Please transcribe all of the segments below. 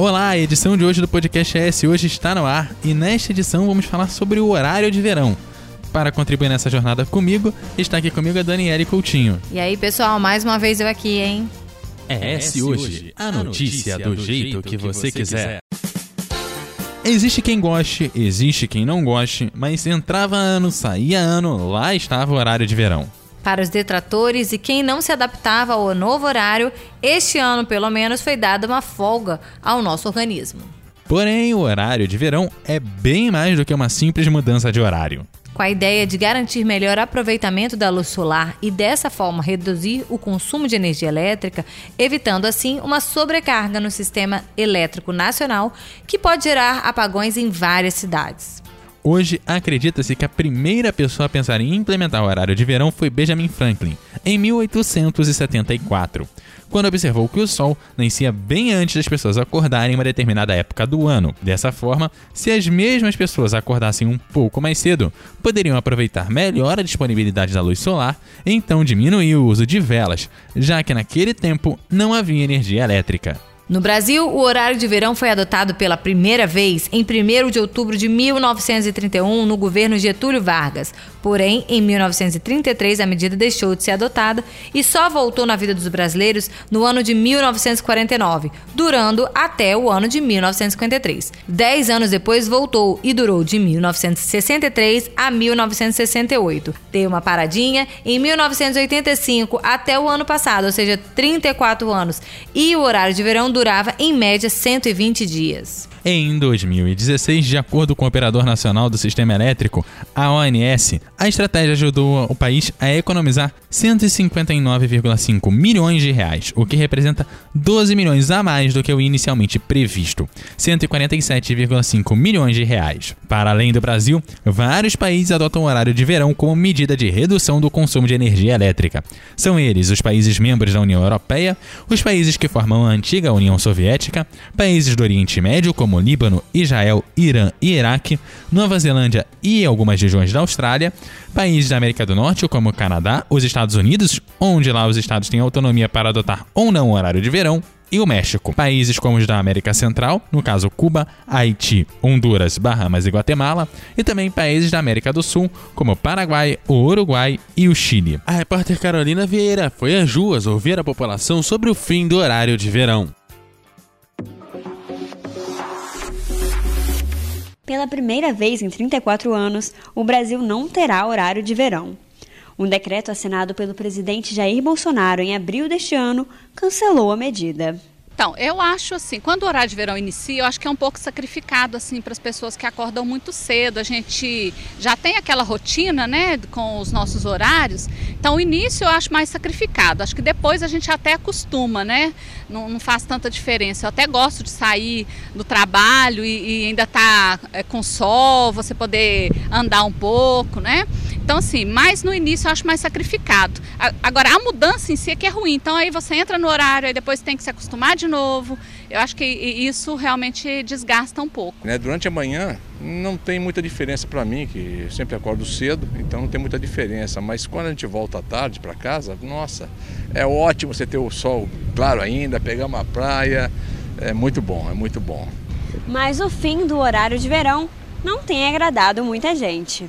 Olá, a edição de hoje do Podcast S hoje está no ar e nesta edição vamos falar sobre o horário de verão. Para contribuir nessa jornada comigo, está aqui comigo a Daniele Coutinho. E aí, pessoal, mais uma vez eu aqui, hein? É S hoje, a notícia do jeito que você quiser. Existe quem goste, existe quem não goste, mas entrava ano, saía ano, lá estava o horário de verão. Para os detratores e quem não se adaptava ao novo horário, este ano pelo menos foi dada uma folga ao nosso organismo. Porém, o horário de verão é bem mais do que uma simples mudança de horário. Com a ideia de garantir melhor aproveitamento da luz solar e dessa forma reduzir o consumo de energia elétrica, evitando assim uma sobrecarga no sistema elétrico nacional que pode gerar apagões em várias cidades. Hoje, acredita-se que a primeira pessoa a pensar em implementar o horário de verão foi Benjamin Franklin, em 1874, quando observou que o sol nascia bem antes das pessoas acordarem em uma determinada época do ano. Dessa forma, se as mesmas pessoas acordassem um pouco mais cedo, poderiam aproveitar melhor a disponibilidade da luz solar então diminuir o uso de velas, já que naquele tempo não havia energia elétrica. No Brasil, o horário de verão foi adotado pela primeira vez em 1 de outubro de 1931 no governo Getúlio Vargas. Porém, em 1933 a medida deixou de ser adotada e só voltou na vida dos brasileiros no ano de 1949, durando até o ano de 1953. Dez anos depois voltou e durou de 1963 a 1968. Deu uma paradinha em 1985 até o ano passado, ou seja, 34 anos. E o horário de verão durava em média 120 dias. Em 2016, de acordo com o Operador Nacional do Sistema Elétrico, a ONS, a estratégia ajudou o país a economizar 159,5 milhões de reais, o que representa 12 milhões a mais do que o inicialmente previsto, 147,5 milhões de reais. Para além do Brasil, vários países adotam o horário de verão como medida de redução do consumo de energia elétrica. São eles os países membros da União Europeia, os países que formam a antiga União Soviética, países do Oriente Médio como Líbano, Israel, Irã e Iraque, Nova Zelândia e algumas regiões da Austrália, países da América do Norte, como o Canadá, os Estados Unidos, onde lá os estados têm autonomia para adotar ou não o horário de verão, e o México. Países como os da América Central, no caso Cuba, Haiti, Honduras, Bahamas e Guatemala, e também países da América do Sul, como o Paraguai, o Uruguai e o Chile. A repórter Carolina Vieira foi às ruas ouvir a população sobre o fim do horário de verão. Pela primeira vez em 34 anos, o Brasil não terá horário de verão. Um decreto assinado pelo presidente Jair Bolsonaro em abril deste ano cancelou a medida. Então, eu acho assim, quando o horário de verão inicia, eu acho que é um pouco sacrificado assim para as pessoas que acordam muito cedo. A gente já tem aquela rotina, né, com os nossos horários. Então, o início eu acho mais sacrificado. Acho que depois a gente até acostuma, né? Não, não faz tanta diferença. Eu até gosto de sair do trabalho e, e ainda tá é, com sol, você poder andar um pouco, né? Então, assim, mais no início eu acho mais sacrificado. Agora, a mudança em si é que é ruim. Então, aí você entra no horário, aí depois tem que se acostumar de novo. Eu acho que isso realmente desgasta um pouco. Né, durante a manhã não tem muita diferença para mim, que sempre acordo cedo, então não tem muita diferença. Mas quando a gente volta à tarde para casa, nossa, é ótimo você ter o sol claro ainda, pegar uma praia. É muito bom, é muito bom. Mas o fim do horário de verão não tem agradado muita gente.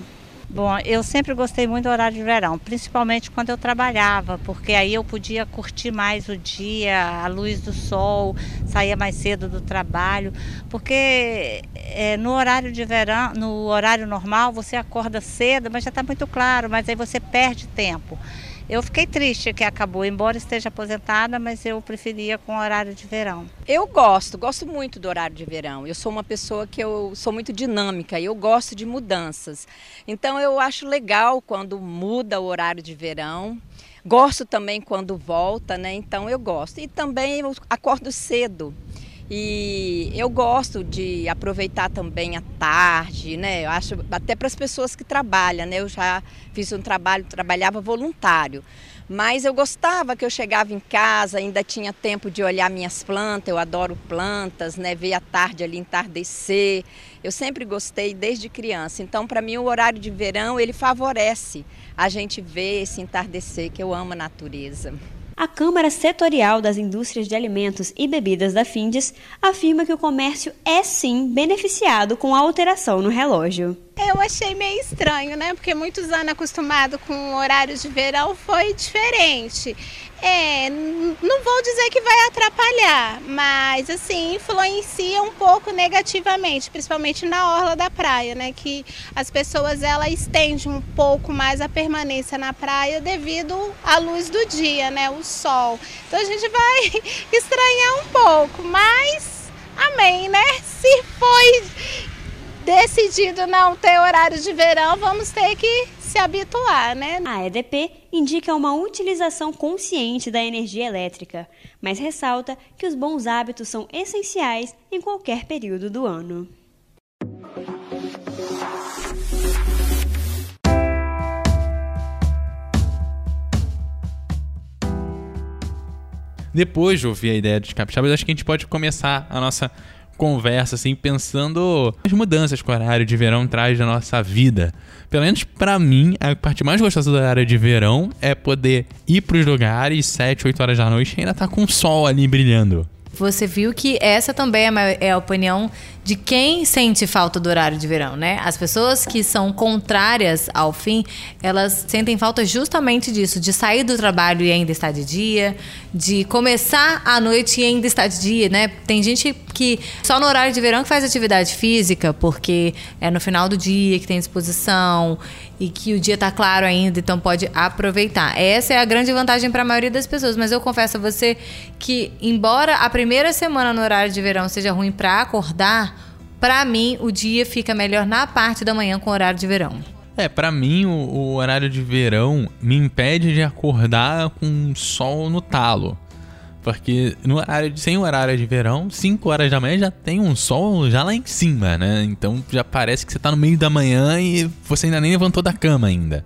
Bom, eu sempre gostei muito do horário de verão, principalmente quando eu trabalhava, porque aí eu podia curtir mais o dia, a luz do sol, saía mais cedo do trabalho, porque é, no horário de verão, no horário normal, você acorda cedo, mas já está muito claro, mas aí você perde tempo. Eu fiquei triste que acabou, embora esteja aposentada, mas eu preferia com horário de verão. Eu gosto, gosto muito do horário de verão. Eu sou uma pessoa que eu sou muito dinâmica e eu gosto de mudanças. Então eu acho legal quando muda o horário de verão. Gosto também quando volta, né? Então eu gosto. E também eu acordo cedo. E eu gosto de aproveitar também a tarde, né? Eu acho até para as pessoas que trabalham, né? Eu já fiz um trabalho, trabalhava voluntário. Mas eu gostava que eu chegava em casa, ainda tinha tempo de olhar minhas plantas, eu adoro plantas, né? Ver a tarde ali entardecer. Eu sempre gostei desde criança. Então, para mim, o horário de verão, ele favorece a gente ver esse entardecer, que eu amo a natureza. A Câmara Setorial das Indústrias de Alimentos e Bebidas da Findes afirma que o comércio é sim beneficiado com a alteração no relógio. Eu achei meio estranho, né? Porque muitos anos acostumado com horários de verão foi diferente. É, não vou dizer que vai atrapalhar, mas assim, influencia um pouco negativamente, principalmente na orla da praia, né? Que as pessoas ela estende um pouco mais a permanência na praia devido à luz do dia, né? O sol. Então a gente vai estranhar um pouco, mas amém, né? Se foi decidido não ter horário de verão, vamos ter que se habituar, né? A EDP indica uma utilização consciente da energia elétrica, mas ressalta que os bons hábitos são essenciais em qualquer período do ano. Depois de ouvir a ideia dos capixabas, acho que a gente pode começar a nossa conversa, assim, pensando as mudanças que o horário de verão traz na nossa vida. Pelo menos para mim, a parte mais gostosa do horário de verão é poder ir pros lugares 7, 8 horas da noite e ainda tá com o sol ali brilhando. Você viu que essa também é a opinião de quem sente falta do horário de verão, né? As pessoas que são contrárias ao fim, elas sentem falta justamente disso, de sair do trabalho e ainda estar de dia, de começar a noite e ainda estar de dia, né? Tem gente que só no horário de verão que faz atividade física, porque é no final do dia que tem disposição e que o dia está claro ainda, então pode aproveitar. Essa é a grande vantagem para a maioria das pessoas, mas eu confesso a você que embora a primeira semana no horário de verão seja ruim para acordar, para mim, o dia fica melhor na parte da manhã com o horário de verão. É, para mim, o, o, horário de verão me impede de acordar com sol no talo. Porque no horário de, sem o horário de verão, 5 horas da manhã já tem um sol já lá em cima, né? Então já parece que você tá no meio da manhã e você ainda nem levantou da cama ainda.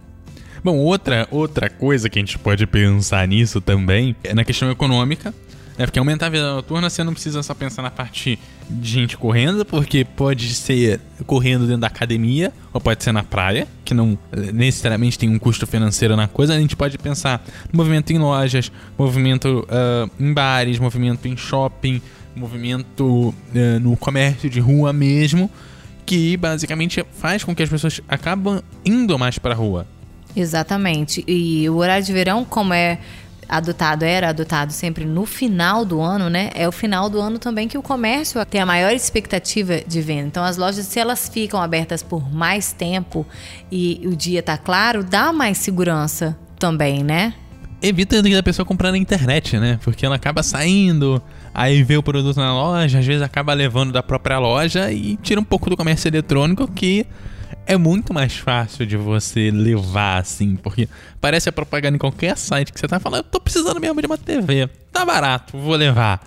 Bom, outra, outra coisa que a gente pode pensar nisso também é na questão econômica. É porque aumentar a vida noturna você não precisa só pensar na parte de gente correndo, porque pode ser correndo dentro da academia, ou pode ser na praia, que não necessariamente tem um custo financeiro na coisa. A gente pode pensar no movimento em lojas, movimento uh, em bares, movimento em shopping, movimento uh, no comércio de rua mesmo, que basicamente faz com que as pessoas acabam indo mais para a rua. Exatamente. E o horário de verão, como é adotado, era adotado sempre no final do ano, né? É o final do ano também que o comércio tem a maior expectativa de venda. Então as lojas, se elas ficam abertas por mais tempo e o dia tá claro, dá mais segurança também, né? Evita da pessoa comprar na internet, né? Porque ela acaba saindo, aí vê o produto na loja, às vezes acaba levando da própria loja e tira um pouco do comércio eletrônico que é muito mais fácil de você levar assim, porque parece a propaganda em qualquer site que você tá falando, eu tô precisando mesmo de uma TV, tá barato, vou levar.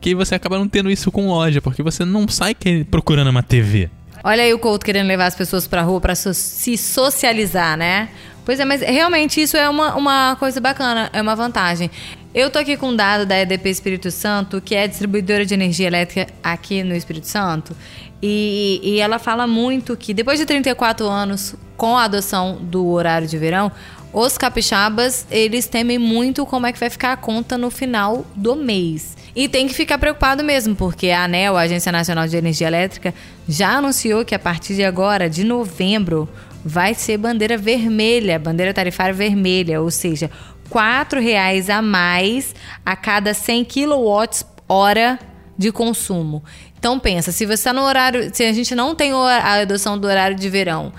Que você acaba não tendo isso com loja, porque você não sai procurando uma TV. Olha aí o Couto querendo levar as pessoas pra rua pra so se socializar, né? Pois é, mas realmente isso é uma, uma coisa bacana, é uma vantagem. Eu tô aqui com um dado da EDP Espírito Santo, que é distribuidora de energia elétrica aqui no Espírito Santo, e, e ela fala muito que depois de 34 anos, com a adoção do horário de verão, os capixabas, eles temem muito como é que vai ficar a conta no final do mês. E tem que ficar preocupado mesmo, porque a ANEL, a Agência Nacional de Energia Elétrica, já anunciou que a partir de agora, de novembro, vai ser bandeira vermelha, bandeira tarifária vermelha, ou seja, R$ reais a mais a cada 100 kWh de consumo. Então pensa, se você está no horário, se a gente não tem a adoção do horário de verão,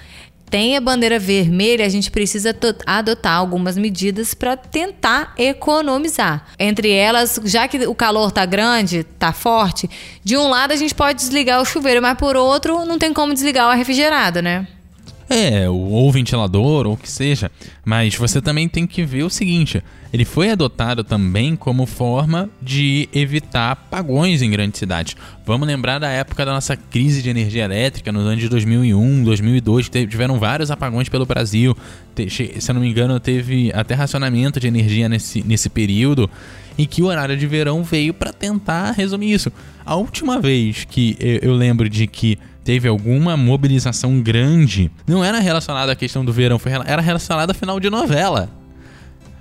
tem a bandeira vermelha, a gente precisa adotar algumas medidas para tentar economizar. Entre elas, já que o calor tá grande, tá forte, de um lado a gente pode desligar o chuveiro, mas por outro não tem como desligar o refrigerado, né? É, ou ventilador, ou o que seja. Mas você também tem que ver o seguinte: ele foi adotado também como forma de evitar apagões em grandes cidades. Vamos lembrar da época da nossa crise de energia elétrica, nos anos de 2001, 2002, tiveram vários apagões pelo Brasil. Se eu não me engano, teve até racionamento de energia nesse, nesse período, em que o horário de verão veio para tentar resumir isso. A última vez que eu lembro de que teve alguma mobilização grande, não era relacionada à questão do verão, foi, era relacionada a final de novela.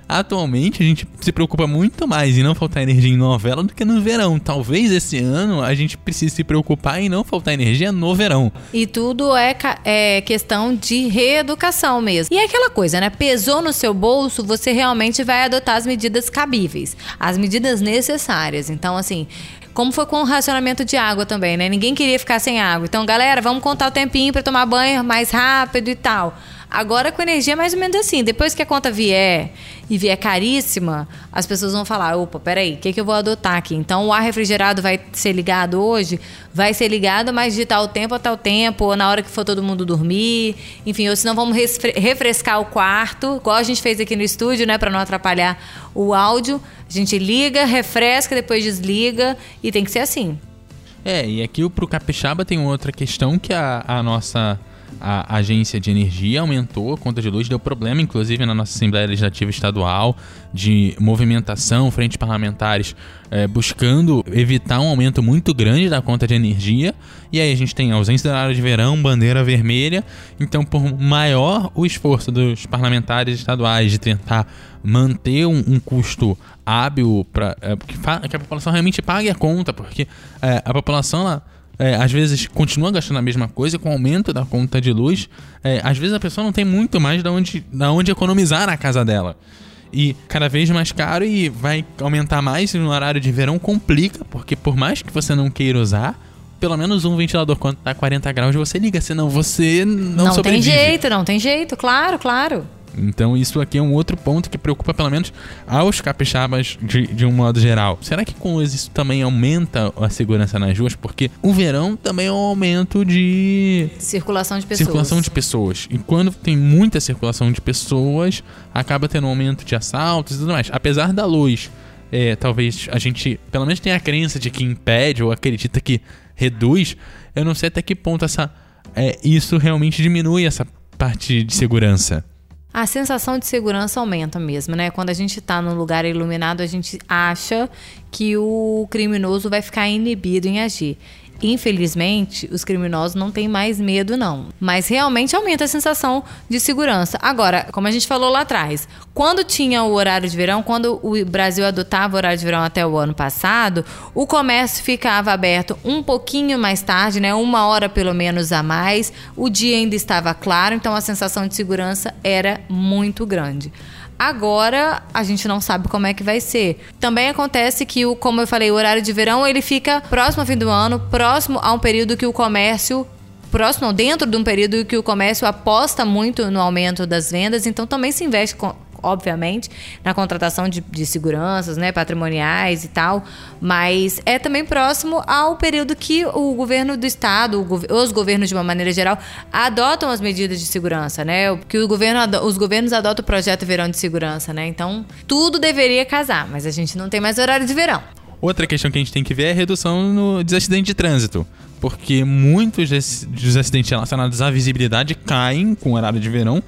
atualmente a gente se preocupa muito mais em não faltar energia em novela do que no verão. Talvez esse ano a gente precise se preocupar em não faltar energia no verão. E tudo é, é questão de reeducação mesmo. E é aquela coisa, né? Pesou no seu bolso, você realmente vai adotar as medidas cabíveis, as medidas necessárias. Então, assim, como foi com o racionamento de água também, né? Ninguém queria ficar sem água. Então, galera, vamos contar o tempinho para tomar banho mais rápido e tal. Agora com energia é mais ou menos assim. Depois que a conta vier e vier caríssima, as pessoas vão falar: opa, peraí, o que, que eu vou adotar aqui? Então o ar refrigerado vai ser ligado hoje? Vai ser ligado, mas de tal tempo a tal tempo, ou na hora que for todo mundo dormir. Enfim, ou senão vamos refrescar o quarto, igual a gente fez aqui no estúdio, né? para não atrapalhar o áudio. A gente liga, refresca, depois desliga e tem que ser assim. É, e aqui pro Capixaba tem outra questão que a, a nossa a agência de energia aumentou, a conta de luz deu problema, inclusive na nossa Assembleia Legislativa Estadual, de movimentação, frentes parlamentares é, buscando evitar um aumento muito grande da conta de energia. E aí a gente tem ausência do horário de verão, bandeira vermelha. Então, por maior o esforço dos parlamentares estaduais de tentar manter um, um custo hábil para é, que, que, a população realmente pague a conta, porque é, a população ela, é, às vezes continua gastando a mesma coisa com o aumento da conta de luz. É, às vezes a pessoa não tem muito mais da onde, da onde economizar na casa dela. E cada vez mais caro e vai aumentar mais no horário de verão complica, porque por mais que você não queira usar, pelo menos um ventilador quando tá 40 graus você liga, senão você não, não sobrevive. Não tem jeito, não tem jeito, claro, claro. Então isso aqui é um outro ponto que preocupa pelo menos aos capixabas de, de um modo geral. Será que com isso também aumenta a segurança nas ruas? Porque o verão também é um aumento de circulação de pessoas. Circulação de pessoas. E quando tem muita circulação de pessoas, acaba tendo um aumento de assaltos e tudo mais. Apesar da luz, é, talvez a gente pelo menos tenha a crença de que impede ou acredita que reduz. Eu não sei até que ponto essa é, isso realmente diminui essa parte de segurança a sensação de segurança aumenta mesmo, né? Quando a gente está num lugar iluminado, a gente acha que o criminoso vai ficar inibido em agir. Infelizmente, os criminosos não têm mais medo, não. Mas realmente aumenta a sensação de segurança. Agora, como a gente falou lá atrás, quando tinha o horário de verão, quando o Brasil adotava o horário de verão até o ano passado, o comércio ficava aberto um pouquinho mais tarde, né? Uma hora pelo menos a mais. O dia ainda estava claro, então a sensação de segurança era muito grande. Agora a gente não sabe como é que vai ser. Também acontece que o, como eu falei, o horário de verão ele fica próximo ao fim do ano, próximo a um período que o comércio próximo, dentro de um período que o comércio aposta muito no aumento das vendas, então também se investe obviamente, na contratação de, de seguranças, né, patrimoniais e tal, mas é também próximo ao período que o governo do estado, os governos de uma maneira geral, adotam as medidas de segurança, né? Que o governo, os governos adotam o projeto Verão de Segurança, né? Então, tudo deveria casar, mas a gente não tem mais horário de verão. Outra questão que a gente tem que ver é a redução no, dos acidentes de trânsito. Porque muitos dos acidentes relacionados à visibilidade caem com o horário de verão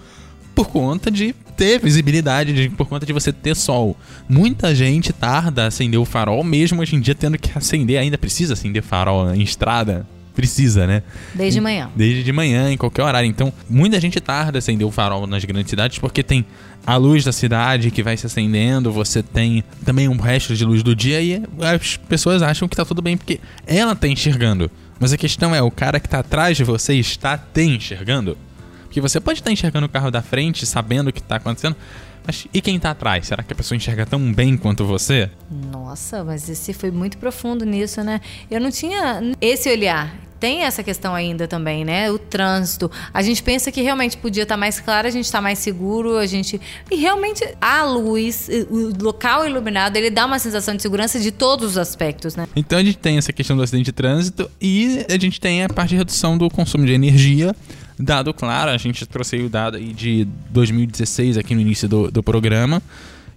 por conta de ter visibilidade, de, por conta de você ter sol. Muita gente tarda a acender o farol, mesmo hoje em dia tendo que acender, ainda precisa acender farol em estrada. Precisa, né? Desde manhã. Desde de manhã, em qualquer horário. Então, muita gente tarda a acender o farol nas grandes cidades porque tem a luz da cidade que vai se acendendo, você tem também um resto de luz do dia e as pessoas acham que tá tudo bem porque ela tá enxergando. Mas a questão é, o cara que tá atrás de você está te enxergando? Porque você pode estar enxergando o carro da frente, sabendo o que está acontecendo, mas e quem está atrás? Será que a pessoa enxerga tão bem quanto você? Nossa, mas esse foi muito profundo nisso, né? Eu não tinha esse olhar. Tem essa questão ainda também, né? O trânsito. A gente pensa que realmente podia estar mais claro, a gente está mais seguro, a gente. E realmente a luz, o local iluminado, ele dá uma sensação de segurança de todos os aspectos, né? Então a gente tem essa questão do acidente de trânsito e a gente tem a parte de redução do consumo de energia Dado claro, a gente trouxe o dado aí de 2016 aqui no início do, do programa,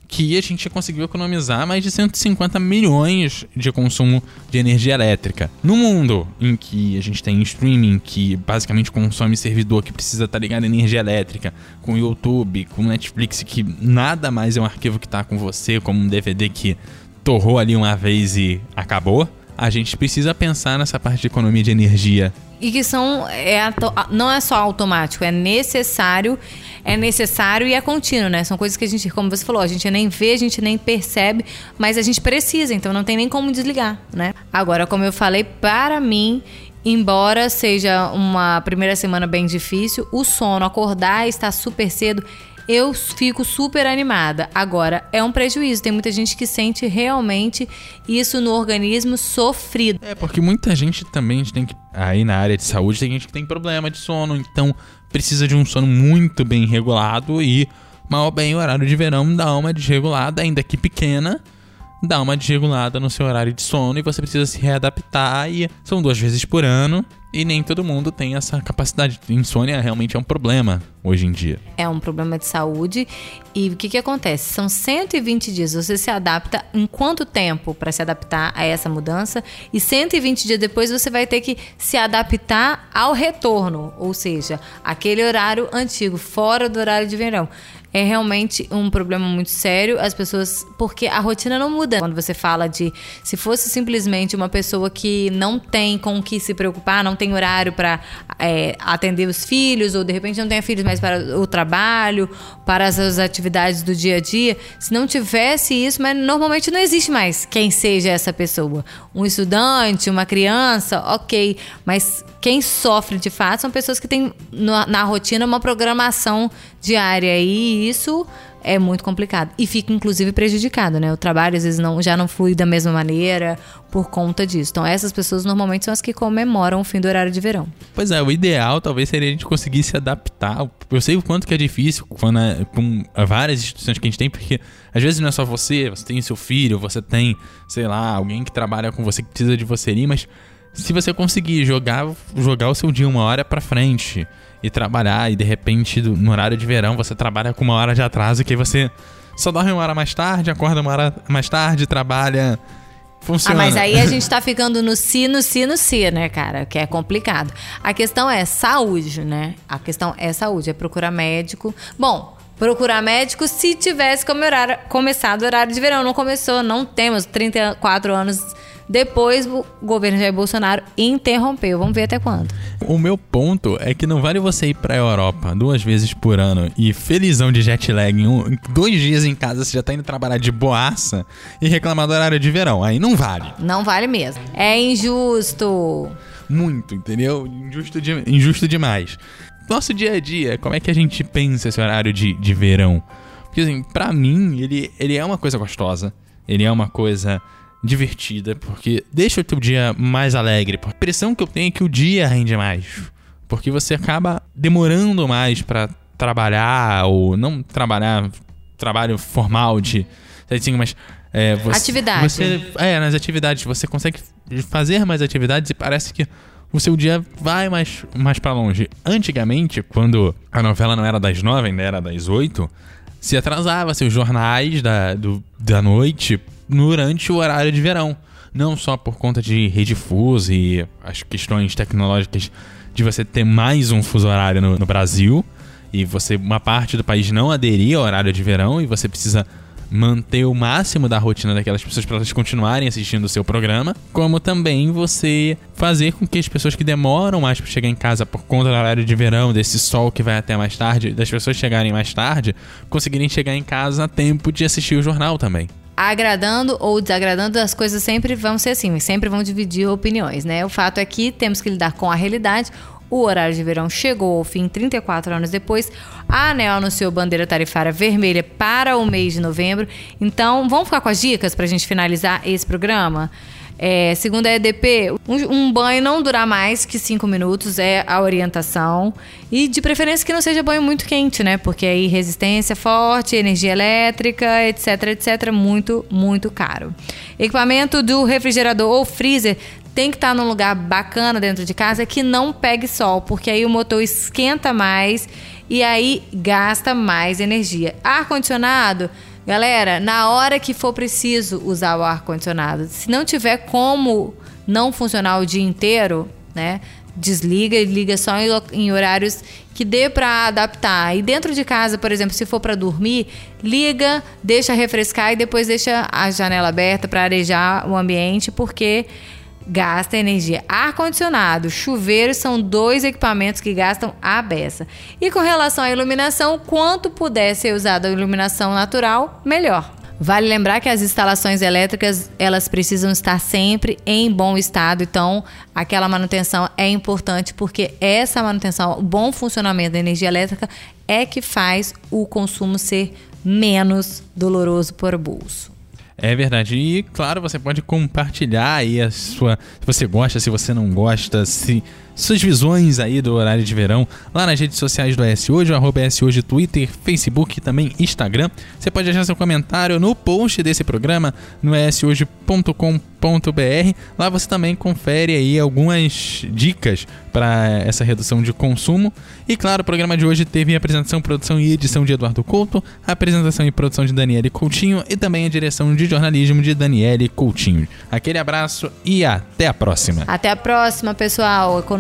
que a gente conseguiu economizar mais de 150 milhões de consumo de energia elétrica. No mundo em que a gente tem streaming, que basicamente consome servidor que precisa estar ligado à energia elétrica, com YouTube, com Netflix, que nada mais é um arquivo que está com você, como um DVD que torrou ali uma vez e acabou a gente precisa pensar nessa parte de economia de energia. E que são. É, não é só automático, é necessário. É necessário e é contínuo, né? São coisas que a gente, como você falou, a gente nem vê, a gente nem percebe, mas a gente precisa, então não tem nem como desligar, né? Agora, como eu falei, para mim, embora seja uma primeira semana bem difícil, o sono, acordar e estar super cedo eu fico super animada. Agora, é um prejuízo. Tem muita gente que sente realmente isso no organismo sofrido. É, porque muita gente também tem que. Aí na área de saúde tem gente que tem problema de sono, então precisa de um sono muito bem regulado e, mal bem, o horário de verão dá uma desregulada, ainda que pequena dá uma desregulada no seu horário de sono e você precisa se readaptar e são duas vezes por ano e nem todo mundo tem essa capacidade. Insônia realmente é um problema hoje em dia. É um problema de saúde e o que, que acontece? São 120 dias. Você se adapta em quanto tempo para se adaptar a essa mudança? E 120 dias depois você vai ter que se adaptar ao retorno, ou seja, aquele horário antigo, fora do horário de verão é realmente um problema muito sério. As pessoas. Porque a rotina não muda. Quando você fala de. Se fosse simplesmente uma pessoa que não tem com o que se preocupar, não tem horário para é, atender os filhos, ou de repente não tem filhos mais para o trabalho, para as atividades do dia a dia. Se não tivesse isso, mas normalmente não existe mais quem seja essa pessoa. Um estudante, uma criança, ok. Mas quem sofre de fato são pessoas que têm na, na rotina uma programação diária e isso é muito complicado e fica inclusive prejudicado, né? O trabalho às vezes não, já não flui da mesma maneira por conta disso. Então essas pessoas normalmente são as que comemoram o fim do horário de verão. Pois é, o ideal talvez seria a gente conseguir se adaptar. Eu sei o quanto que é difícil quando é, com várias instituições que a gente tem, porque às vezes não é só você, você tem seu filho, você tem, sei lá, alguém que trabalha com você que precisa de você ali, mas se você conseguir jogar, jogar o seu dia uma hora para frente e trabalhar e de repente no horário de verão você trabalha com uma hora de atraso que aí você só dorme uma hora mais tarde, acorda uma hora mais tarde, trabalha Funciona. Ah, mas aí a gente tá ficando no si, no si, no si, né, cara? Que é complicado. A questão é saúde, né? A questão é saúde, é procurar médico. Bom, procurar médico se tivesse começado o horário de verão. Não começou, não temos 34 anos depois o governo Jair Bolsonaro interrompeu. Vamos ver até quando. O meu ponto é que não vale você ir pra Europa duas vezes por ano e felizão de jet lag em, um, dois dias em casa você já tá indo trabalhar de boaça e reclamar do horário de verão. Aí não vale. Não vale mesmo. É injusto. Muito, entendeu? Injusto, de, injusto demais. Nosso dia a dia, como é que a gente pensa esse horário de, de verão? Porque assim, pra mim, ele, ele é uma coisa gostosa. Ele é uma coisa divertida, porque deixa o teu dia mais alegre. A impressão que eu tenho é que o dia rende mais. Porque você acaba demorando mais para trabalhar, ou não trabalhar, trabalho formal de. Assim, mas. É, você, Atividade. Você, é, nas atividades. Você consegue fazer mais atividades e parece que o seu dia vai mais, mais para longe. Antigamente, quando a novela não era das nove, ainda era das oito, se atrasava seus jornais da, do, da noite durante o horário de verão. Não só por conta de rede fuso e as questões tecnológicas de você ter mais um fuso horário no, no Brasil e você uma parte do país não aderir ao horário de verão e você precisa manter o máximo da rotina daquelas pessoas para elas continuarem assistindo o seu programa, como também você fazer com que as pessoas que demoram mais para chegar em casa por conta do horário de verão, desse sol que vai até mais tarde, das pessoas chegarem mais tarde, conseguirem chegar em casa a tempo de assistir o jornal também agradando ou desagradando, as coisas sempre vão ser assim, sempre vão dividir opiniões, né? O fato é que temos que lidar com a realidade. O horário de verão chegou ao fim 34 anos depois. A ANEL anunciou bandeira tarifária vermelha para o mês de novembro. Então, vamos ficar com as dicas para a gente finalizar esse programa? É, segundo a EDP, um, um, banho não durar mais que 5 minutos é a orientação. E de preferência que não seja banho muito quente, né? Porque aí resistência forte, energia elétrica, etc, etc, muito, muito caro. Equipamento do refrigerador ou freezer tem que estar num lugar bacana dentro de casa que não pegue sol, porque aí o motor esquenta mais e aí gasta mais energia. Ar condicionado Galera, na hora que for preciso usar o ar condicionado, se não tiver como não funcionar o dia inteiro, né? Desliga e liga só em horários que dê para adaptar. E dentro de casa, por exemplo, se for para dormir, liga, deixa refrescar e depois deixa a janela aberta para arejar o ambiente, porque gasta energia. Ar-condicionado, chuveiro são dois equipamentos que gastam a beça. E com relação à iluminação, quanto puder ser usada a iluminação natural, melhor. Vale lembrar que as instalações elétricas elas precisam estar sempre em bom estado, então aquela manutenção é importante porque essa manutenção, o bom funcionamento da energia elétrica é que faz o consumo ser menos doloroso para o bolso. É verdade. E claro, você pode compartilhar aí a sua. Se você gosta, se você não gosta, se suas visões aí do horário de verão lá nas redes sociais do S Hoje, arroba S Hoje, Twitter, Facebook e também Instagram. Você pode deixar seu comentário no post desse programa no shoje.com.br. Lá você também confere aí algumas dicas para essa redução de consumo. E claro, o programa de hoje teve apresentação, produção e edição de Eduardo Couto, apresentação e produção de Daniele Coutinho e também a direção de jornalismo de Daniele Coutinho. Aquele abraço e até a próxima. Até a próxima, pessoal.